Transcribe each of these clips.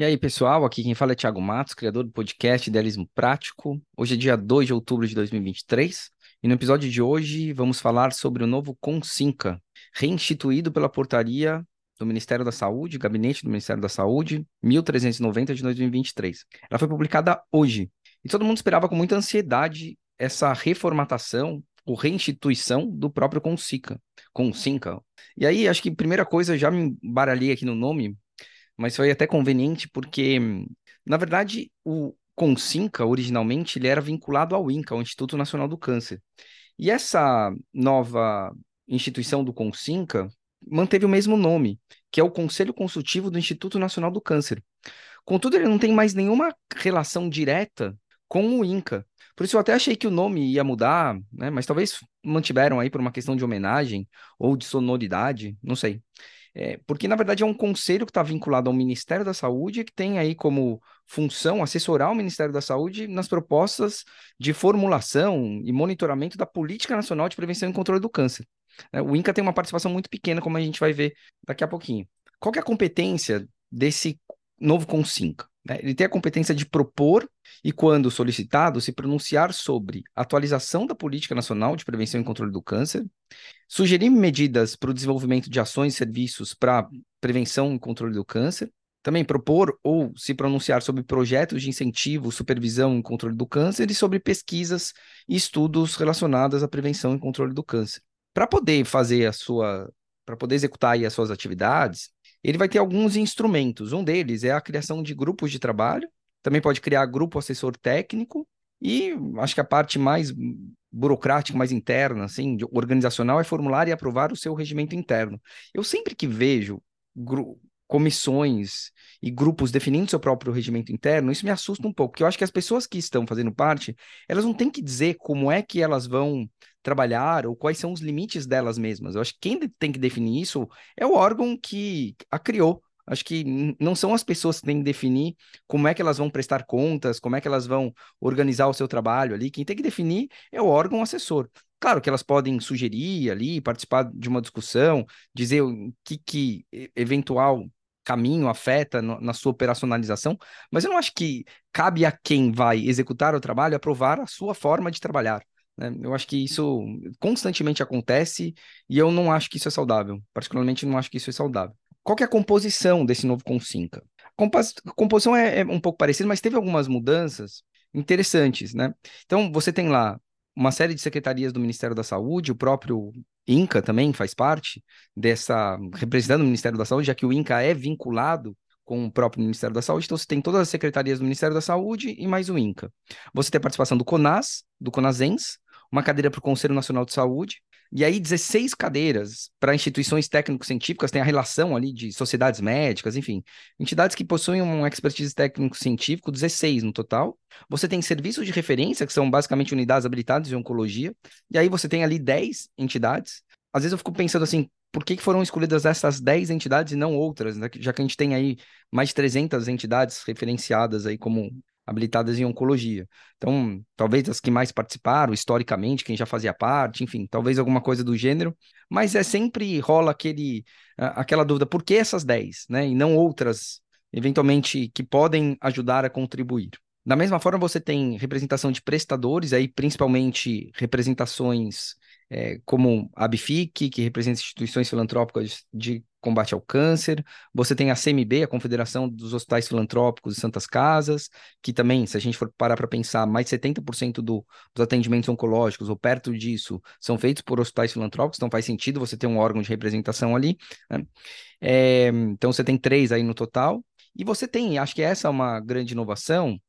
E aí, pessoal, aqui quem fala é Thiago Matos, criador do podcast Idealismo Prático. Hoje é dia 2 de outubro de 2023 e no episódio de hoje vamos falar sobre o novo Consinca, reinstituído pela portaria do Ministério da Saúde, Gabinete do Ministério da Saúde, 1390 de 2023. Ela foi publicada hoje e todo mundo esperava com muita ansiedade essa reformatação ou reinstituição do próprio Consica, Consinca. E aí, acho que primeira coisa, já me baralhei aqui no nome, mas foi até conveniente porque, na verdade, o Consinca, originalmente, ele era vinculado ao INCA, ao Instituto Nacional do Câncer. E essa nova instituição do Consinca manteve o mesmo nome, que é o Conselho Consultivo do Instituto Nacional do Câncer. Contudo, ele não tem mais nenhuma relação direta com o INCA. Por isso eu até achei que o nome ia mudar, né? Mas talvez mantiveram aí por uma questão de homenagem ou de sonoridade, não sei. É, porque, na verdade, é um conselho que está vinculado ao Ministério da Saúde, que tem aí como função assessorar o Ministério da Saúde nas propostas de formulação e monitoramento da Política Nacional de Prevenção e Controle do Câncer. É, o INCA tem uma participação muito pequena, como a gente vai ver daqui a pouquinho. Qual é a competência desse novo Consinca? Né? Ele tem a competência de propor e, quando solicitado, se pronunciar sobre atualização da Política Nacional de Prevenção e Controle do Câncer, sugerir medidas para o desenvolvimento de ações e serviços para prevenção e controle do câncer, também propor ou se pronunciar sobre projetos de incentivo, supervisão e controle do câncer e sobre pesquisas e estudos relacionados à prevenção e controle do câncer. Para poder fazer a sua, para poder executar as suas atividades, ele vai ter alguns instrumentos. Um deles é a criação de grupos de trabalho, também pode criar grupo assessor técnico e acho que a parte mais burocrática, mais interna, assim, organizacional, é formular e aprovar o seu regimento interno. Eu sempre que vejo comissões e grupos definindo seu próprio regimento interno, isso me assusta um pouco, porque eu acho que as pessoas que estão fazendo parte, elas não têm que dizer como é que elas vão trabalhar ou quais são os limites delas mesmas. Eu acho que quem tem que definir isso é o órgão que a criou. Acho que não são as pessoas que têm que definir como é que elas vão prestar contas, como é que elas vão organizar o seu trabalho ali. Quem tem que definir é o órgão assessor. Claro que elas podem sugerir ali, participar de uma discussão, dizer o que, que eventual caminho afeta no, na sua operacionalização, mas eu não acho que cabe a quem vai executar o trabalho aprovar a sua forma de trabalhar. Né? Eu acho que isso constantemente acontece e eu não acho que isso é saudável. Particularmente, não acho que isso é saudável. Qual que é a composição desse novo Consinca? A composição é, é um pouco parecida, mas teve algumas mudanças interessantes, né? Então, você tem lá uma série de secretarias do Ministério da Saúde, o próprio INCA também faz parte dessa, representando o Ministério da Saúde, já que o INCA é vinculado com o próprio Ministério da Saúde, então você tem todas as secretarias do Ministério da Saúde e mais o INCA. Você tem a participação do CONAS, do CONASENS, uma cadeira para o Conselho Nacional de Saúde, e aí 16 cadeiras para instituições técnico-científicas, tem a relação ali de sociedades médicas, enfim, entidades que possuem um expertise técnico-científico, 16 no total. Você tem serviços de referência, que são basicamente unidades habilitadas em oncologia, e aí você tem ali 10 entidades. Às vezes eu fico pensando assim, por que, que foram escolhidas essas 10 entidades e não outras, né? já que a gente tem aí mais de 300 entidades referenciadas aí como habilitadas em oncologia. Então, talvez as que mais participaram historicamente, quem já fazia parte, enfim, talvez alguma coisa do gênero, mas é sempre rola aquele aquela dúvida, por que essas 10, né, e não outras eventualmente que podem ajudar a contribuir. Da mesma forma, você tem representação de prestadores, aí principalmente representações é, como a ABFIC, que representa instituições filantrópicas de combate ao câncer. Você tem a CMB, a Confederação dos Hospitais Filantrópicos e Santas Casas, que também, se a gente for parar para pensar, mais de 70% do, dos atendimentos oncológicos, ou perto disso, são feitos por hospitais filantrópicos, então faz sentido você ter um órgão de representação ali. Né? É, então você tem três aí no total. E você tem, acho que essa é uma grande inovação,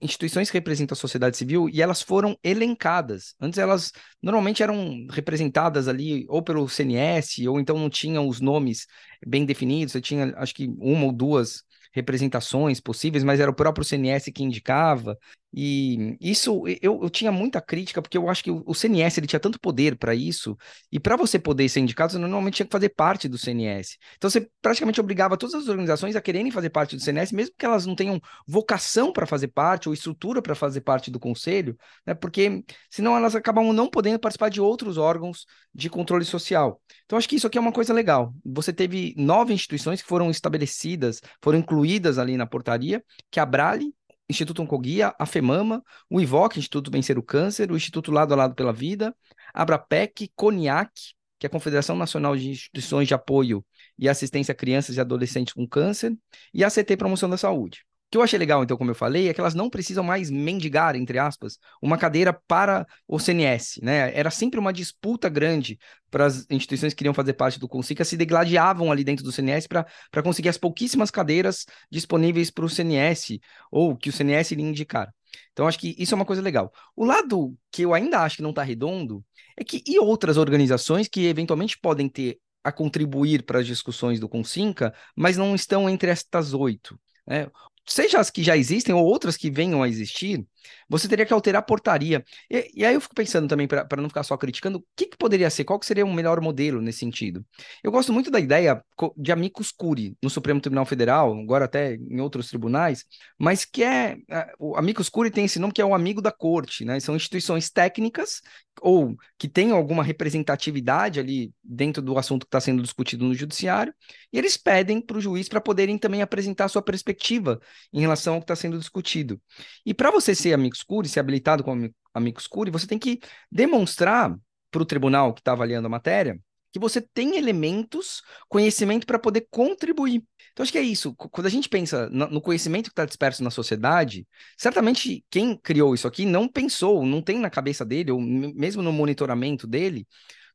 instituições que representam a sociedade civil e elas foram elencadas. Antes elas normalmente eram representadas ali ou pelo CNS ou então não tinham os nomes bem definidos, você tinha acho que uma ou duas representações possíveis, mas era o próprio CNS que indicava. E isso eu, eu tinha muita crítica, porque eu acho que o, CNS ele tinha tanto poder para isso, e para você poder ser indicado, você normalmente tinha que fazer parte do CNS. Então você praticamente obrigava todas as organizações a quererem fazer parte do CNS, mesmo que elas não tenham vocação para fazer parte ou estrutura para fazer parte do conselho, né? Porque senão elas acabam não podendo participar de outros órgãos de controle social. Então acho que isso aqui é uma coisa legal. Você teve nove instituições que foram estabelecidas, foram incluídas incluídas ali na portaria, que a Brale, Instituto Oncoguia, a FEMAMA, o IVOC, Instituto Vencer o Câncer, o Instituto Lado a Lado pela Vida, a Abrapec, CONIAC, que é a Confederação Nacional de Instituições de Apoio e Assistência a Crianças e Adolescentes com Câncer, e a CT Promoção da Saúde que eu achei legal, então, como eu falei, é que elas não precisam mais mendigar, entre aspas, uma cadeira para o CNS, né? Era sempre uma disputa grande para as instituições que queriam fazer parte do Consica, se degladiavam ali dentro do CNS para conseguir as pouquíssimas cadeiras disponíveis para o CNS, ou que o CNS iria indicar. Então, acho que isso é uma coisa legal. O lado que eu ainda acho que não está redondo é que e outras organizações que eventualmente podem ter a contribuir para as discussões do Consinca, mas não estão entre estas oito. Né? Seja as que já existem ou outras que venham a existir, você teria que alterar a portaria. E, e aí eu fico pensando também, para não ficar só criticando, o que, que, poderia ser, qual que seria um melhor modelo nesse sentido? Eu gosto muito da ideia de amicus curi no Supremo Tribunal Federal, agora até em outros tribunais, mas que é, o amicus curi tem esse nome que é o amigo da corte, né? São instituições técnicas ou que tenham alguma representatividade ali dentro do assunto que está sendo discutido no judiciário, e eles pedem para o juiz para poderem também apresentar sua perspectiva em relação ao que está sendo discutido. E para você ser amicus curi, ser habilitado como amicus curi, você tem que demonstrar para o tribunal que está avaliando a matéria que você tem elementos, conhecimento para poder contribuir. Então, acho que é isso. Quando a gente pensa no conhecimento que está disperso na sociedade, certamente quem criou isso aqui não pensou, não tem na cabeça dele, ou mesmo no monitoramento dele,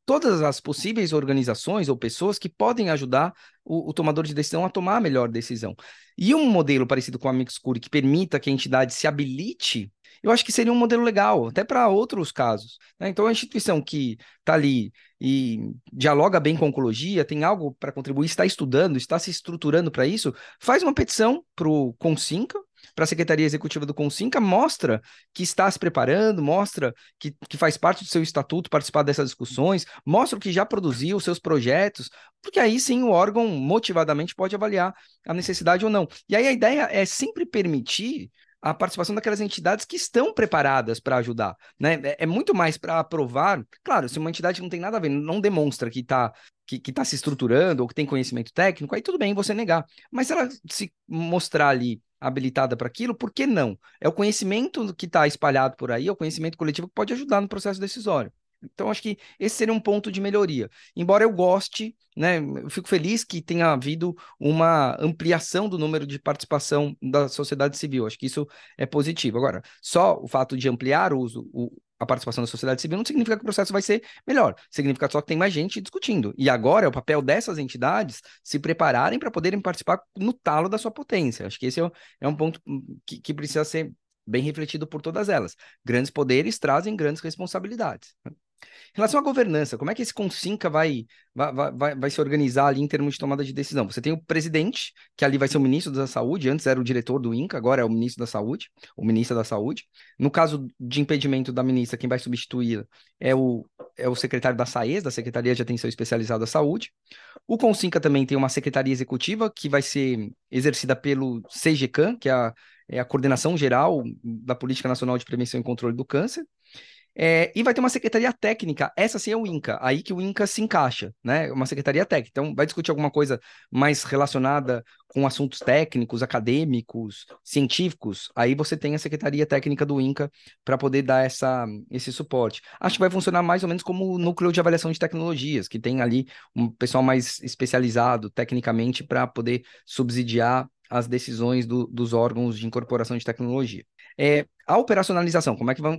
todas as possíveis organizações ou pessoas que podem ajudar o, o, tomador de decisão a tomar a melhor decisão. E um modelo parecido com a Mixcure que permita que a entidade se habilite, eu acho que seria um modelo legal, até para outros casos. Né? Então, a instituição que está ali e dialoga bem com oncologia, tem algo para contribuir, está estudando, está se estruturando para isso, faz uma petição para o Consinca, para a Secretaria Executiva do Consinca, mostra que está se preparando, mostra que, que faz parte do seu estatuto participar dessas discussões, mostra que já produziu, os seus projetos, porque aí sim o órgão motivadamente pode avaliar a necessidade ou não. E aí a ideia é sempre permitir a participação daquelas entidades que estão preparadas para ajudar, né? É, é muito mais para aprovar. Claro, se uma entidade não tem nada a ver, não demonstra que está que, que tá se estruturando ou que tem conhecimento técnico, aí tudo bem você negar. Mas se ela se mostrar ali habilitada para aquilo, por que não? É o conhecimento que está espalhado por aí, é o conhecimento coletivo que pode ajudar no processo decisório. Então, acho que esse seria um ponto de melhoria. Embora eu goste, né, eu fico feliz que tenha havido uma ampliação do número de participação da sociedade civil. Acho que isso é positivo. Agora, só o fato de ampliar o uso, o, a participação da sociedade civil não significa que o processo vai ser melhor, significa só que tem mais gente discutindo. E agora é o papel dessas entidades se prepararem para poderem participar no talo da sua potência. Acho que esse é, é um ponto hum, que, que precisa ser bem refletido por todas elas. Grandes poderes trazem grandes responsabilidades. Em relação à governança, como é que esse Consinca vai, vai, vai, vai se organizar ali em termos de tomada de decisão? Você tem o presidente, que ali vai ser o ministro da Saúde, antes era o diretor do INCA, agora é o ministro da Saúde, o ministro da Saúde. No caso de impedimento da ministra, quem vai substituir é o, é o secretário da SAES, da Secretaria de Atenção Especializada à Saúde. O Consinca também tem uma secretaria executiva, que vai ser exercida pelo CGCAN, que é a, é a Coordenação Geral da Política Nacional de Prevenção e Controle do Câncer. É, e vai ter uma secretaria técnica, essa sim é o INCA, aí que o INCA se encaixa, né? Uma secretaria técnica. Então, vai discutir alguma coisa mais relacionada com assuntos técnicos, acadêmicos, científicos, aí você tem a secretaria técnica do INCA para poder dar essa, esse suporte. Acho que vai funcionar mais ou menos como o núcleo de avaliação de tecnologias, que tem ali um pessoal mais especializado tecnicamente para poder subsidiar as decisões do, dos órgãos de incorporação de tecnologia. É, a operacionalização, como é que vão,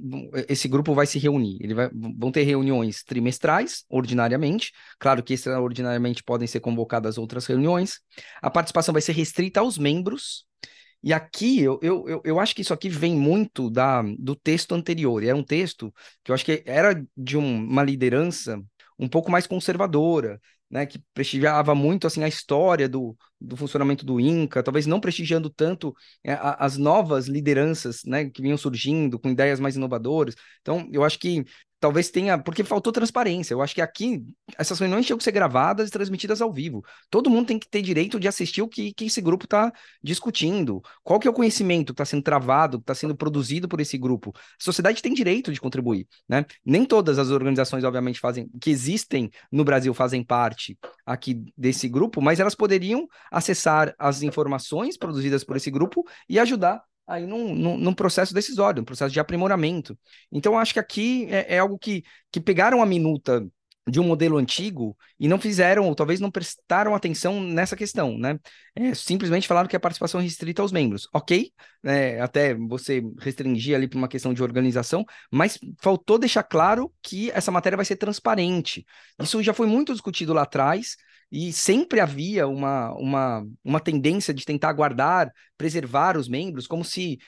esse grupo vai se reunir? Ele vai, vão ter reuniões trimestrais, ordinariamente. Claro que extraordinariamente podem ser convocadas outras reuniões. A participação vai ser restrita aos membros. E aqui, eu, eu, eu acho que isso aqui vem muito da, do texto anterior. Era um texto que eu acho que era de um, uma liderança um pouco mais conservadora, né, que prestigiava muito assim a história do, do funcionamento do Inca, talvez não prestigiando tanto é, as novas lideranças, né, que vinham surgindo com ideias mais inovadoras. Então, eu acho que talvez tenha, porque faltou transparência. Eu acho que aqui essas reuniões tinham que ser gravadas e transmitidas ao vivo. Todo mundo tem que ter direito de assistir o que, que esse grupo está discutindo. Qual que é o conhecimento que está sendo travado, que está sendo produzido por esse grupo? A sociedade tem direito de contribuir, né? Nem todas as organizações, obviamente, fazem, que existem no Brasil fazem parte aqui desse grupo, mas elas poderiam acessar as informações produzidas por esse grupo e ajudar aí num, num, num, processo decisório, um processo de aprimoramento. Então, acho que aqui é, é, algo que, que pegaram a minuta de um modelo antigo e não fizeram, ou talvez não prestaram atenção nessa questão, né? É, simplesmente falaram que a participação é restrita aos membros. Ok, né? até você restringir ali para uma questão de organização, mas faltou deixar claro que essa matéria vai ser transparente. Isso já foi muito discutido lá atrás, e sempre havia uma, uma, uma tendência de tentar guardar, preservar os membros, como se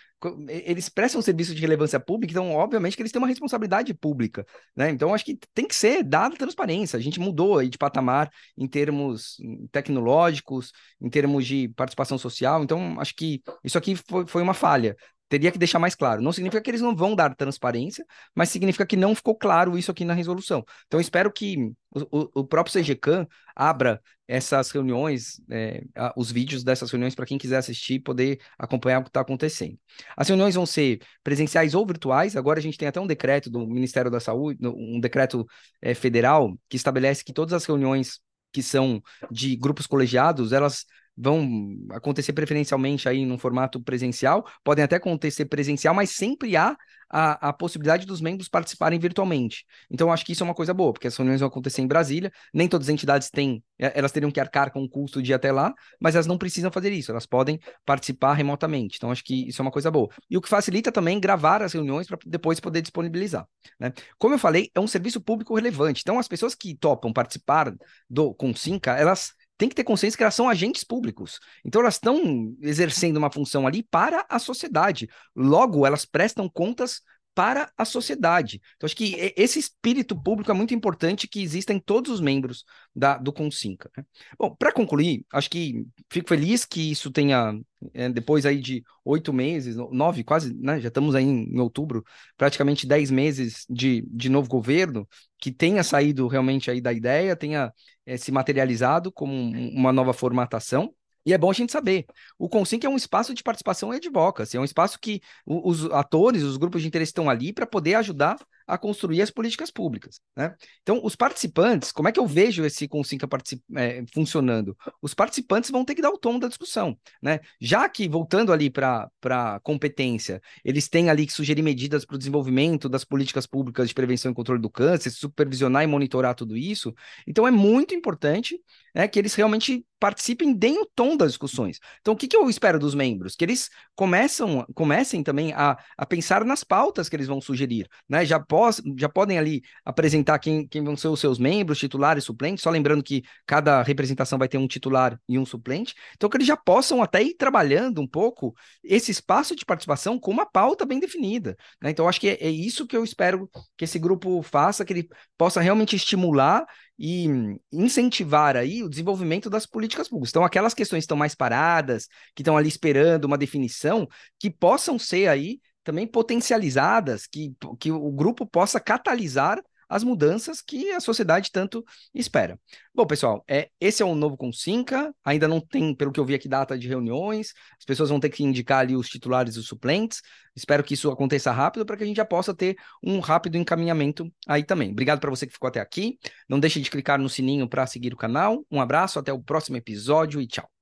eles prestam um serviço de relevância pública, então, obviamente, que eles têm uma responsabilidade pública, né? Então, acho que tem que ser dada transparência. A gente mudou aí de patamar em termos tecnológicos, em termos de participação social, então, acho que isso aqui foi, foi uma falha teria que deixar mais claro. Não significa que eles não vão dar transparência, mas significa que não ficou claro isso aqui na resolução. Então, espero que o, o próprio CGCAM abra essas reuniões, é, os vídeos dessas reuniões para quem quiser assistir, poder acompanhar o que está acontecendo. As reuniões vão ser presenciais ou virtuais. Agora a gente tem até um decreto do Ministério da Saúde, um decreto é, federal que estabelece que todas as reuniões que são de grupos colegiados, elas vão acontecer preferencialmente aí num formato presencial, podem até acontecer presencial, mas sempre há a, a possibilidade dos membros participarem virtualmente. Então, acho que isso é uma coisa boa, porque as reuniões vão acontecer em Brasília, nem todas as entidades têm, é, elas teriam que arcar com o custo de ir até lá, mas elas não precisam fazer isso, elas podem participar remotamente. Então, acho que isso é uma coisa boa. E o que facilita também gravar as reuniões para depois poder disponibilizar. Né? Como eu falei, é um serviço público relevante. Então, as pessoas que topam participar do Consinca, elas tem que ter consciência que elas são agentes públicos. Então, elas estão exercendo uma função ali para a sociedade. Logo, elas prestam contas para a sociedade. Então, acho que esse espírito público é muito importante que exista em todos os membros da, do Consinca. Né? Bom, para concluir, acho que fico feliz que isso tenha, é, depois aí de oito meses, nove, quase, né, já estamos aí em, em, outubro, praticamente dez meses de, de novo governo, que tenha saído realmente aí da ideia, tenha é, se materializado como um, uma nova formatação. E é bom a gente saber. O Consync é um espaço de participação e advocacy, é um espaço que os atores, os grupos de interesse estão ali para poder ajudar a construir as políticas públicas. Né? Então, os participantes, como é que eu vejo esse Consinca é, funcionando? Os participantes vão ter que dar o tom da discussão. Né? Já que, voltando ali para a competência, eles têm ali que sugerir medidas para o desenvolvimento das políticas públicas de prevenção e controle do câncer, supervisionar e monitorar tudo isso, então é muito importante né, que eles realmente participem, deem o tom das discussões. Então, o que, que eu espero dos membros? Que eles começam, comecem também a, a pensar nas pautas que eles vão sugerir. Né? Já, pós, já podem ali apresentar quem, quem vão ser os seus membros, titulares, suplentes, só lembrando que cada representação vai ter um titular e um suplente. Então, que eles já possam até ir trabalhando um pouco esse espaço de participação com uma pauta bem definida. Né? Então, acho que é, é isso que eu espero que esse grupo faça, que ele possa realmente estimular e incentivar aí o desenvolvimento das políticas públicas. Então, aquelas questões que estão mais paradas, que estão ali esperando uma definição, que possam ser aí também potencializadas, que, que o grupo possa catalisar as mudanças que a sociedade tanto espera. Bom, pessoal, é, esse é um novo Consinca, ainda não tem, pelo que eu vi aqui, data de reuniões, as pessoas vão ter que indicar ali os titulares e os suplentes, espero que isso aconteça rápido para que a gente já possa ter um rápido encaminhamento aí também. Obrigado para você que ficou até aqui, não deixe de clicar no sininho para seguir o canal, um abraço, até o próximo episódio e tchau.